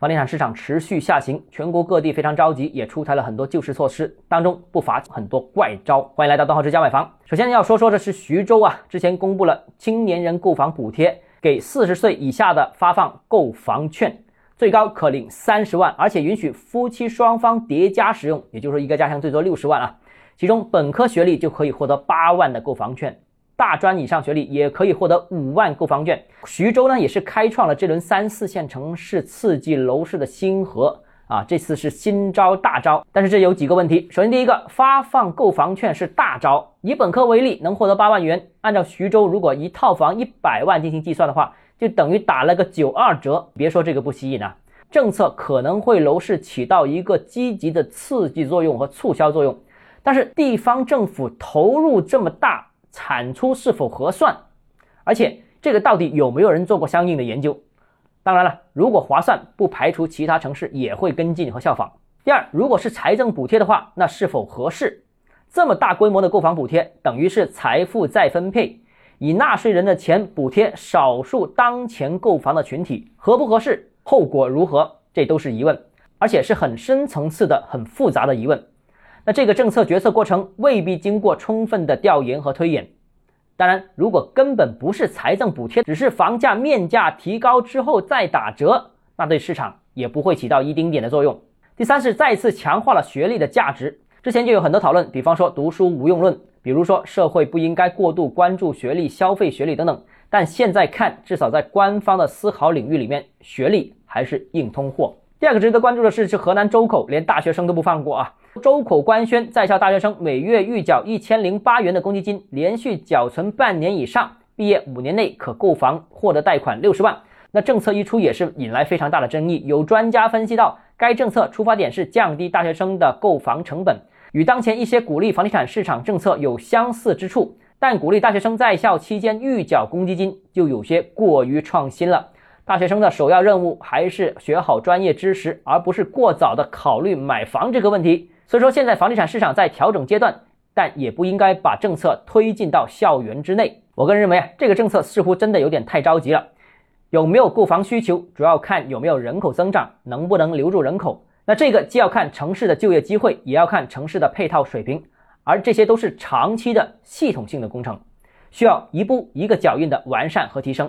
房地产市场持续下行，全国各地非常着急，也出台了很多救市措施，当中不乏很多怪招。欢迎来到东浩之家买房。首先要说说的是徐州啊，之前公布了青年人购房补贴，给四十岁以下的发放购房券，最高可领三十万，而且允许夫妻双方叠加使用，也就是说一个家庭最多六十万啊，其中本科学历就可以获得八万的购房券。大专以上学历也可以获得五万购房券。徐州呢，也是开创了这轮三四线城市刺激楼市的新河啊！这次是新招大招，但是这有几个问题。首先，第一个，发放购房券是大招，以本科为例，能获得八万元。按照徐州，如果一套房一百万进行计算的话，就等于打了个九二折。别说这个不吸引啊，政策可能会楼市起到一个积极的刺激作用和促销作用，但是地方政府投入这么大。产出是否合算？而且这个到底有没有人做过相应的研究？当然了，如果划算，不排除其他城市也会跟进和效仿。第二，如果是财政补贴的话，那是否合适？这么大规模的购房补贴，等于是财富再分配，以纳税人的钱补贴少数当前购房的群体，合不合适？后果如何？这都是疑问，而且是很深层次的、很复杂的疑问。那这个政策决策过程未必经过充分的调研和推演。当然，如果根本不是财政补贴，只是房价面价提高之后再打折，那对市场也不会起到一丁点的作用。第三是再次强化了学历的价值。之前就有很多讨论，比方说读书无用论，比如说社会不应该过度关注学历、消费学历等等。但现在看，至少在官方的思考领域里面，学历还是硬通货。第二个值得关注的是，是河南周口连大学生都不放过啊！周口官宣，在校大学生每月预缴一千零八元的公积金，连续缴存半年以上，毕业五年内可购房获得贷款六十万。那政策一出，也是引来非常大的争议。有专家分析到，该政策出发点是降低大学生的购房成本，与当前一些鼓励房地产市场政策有相似之处，但鼓励大学生在校期间预缴公积金，就有些过于创新了。大学生的首要任务还是学好专业知识，而不是过早的考虑买房这个问题。所以说，现在房地产市场在调整阶段，但也不应该把政策推进到校园之内。我个人认为啊，这个政策似乎真的有点太着急了。有没有购房需求，主要看有没有人口增长，能不能留住人口。那这个既要看城市的就业机会，也要看城市的配套水平，而这些都是长期的系统性的工程，需要一步一个脚印的完善和提升。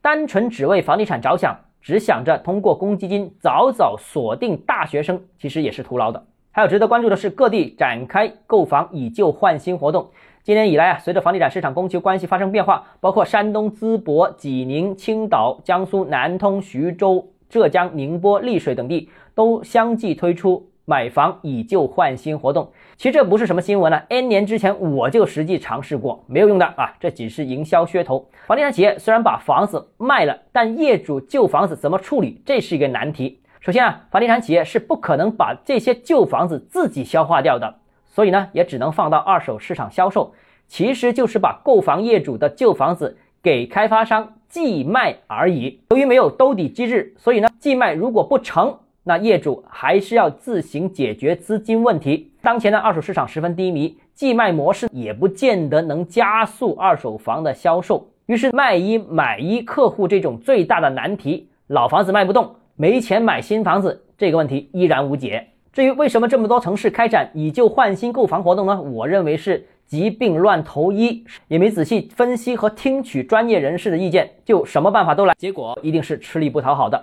单纯只为房地产着想，只想着通过公积金早早锁定大学生，其实也是徒劳的。还有值得关注的是，各地展开购房以旧换新活动。今年以来啊，随着房地产市场供求关系发生变化，包括山东淄博、济宁、青岛、江苏南通、徐州、浙江宁波、丽水等地都相继推出。买房以旧换新活动，其实这不是什么新闻了。N 年之前我就实际尝试过，没有用的啊，这只是营销噱头。房地产企业虽然把房子卖了，但业主旧房子怎么处理，这是一个难题。首先啊，房地产企业是不可能把这些旧房子自己消化掉的，所以呢，也只能放到二手市场销售，其实就是把购房业主的旧房子给开发商寄卖而已。由于没有兜底机制，所以呢，寄卖如果不成。那业主还是要自行解决资金问题。当前的二手市场十分低迷，寄卖模式也不见得能加速二手房的销售。于是卖一买一客户这种最大的难题，老房子卖不动，没钱买新房子，这个问题依然无解。至于为什么这么多城市开展以旧换新购房活动呢？我认为是疾病乱投医，也没仔细分析和听取专业人士的意见，就什么办法都来，结果一定是吃力不讨好的。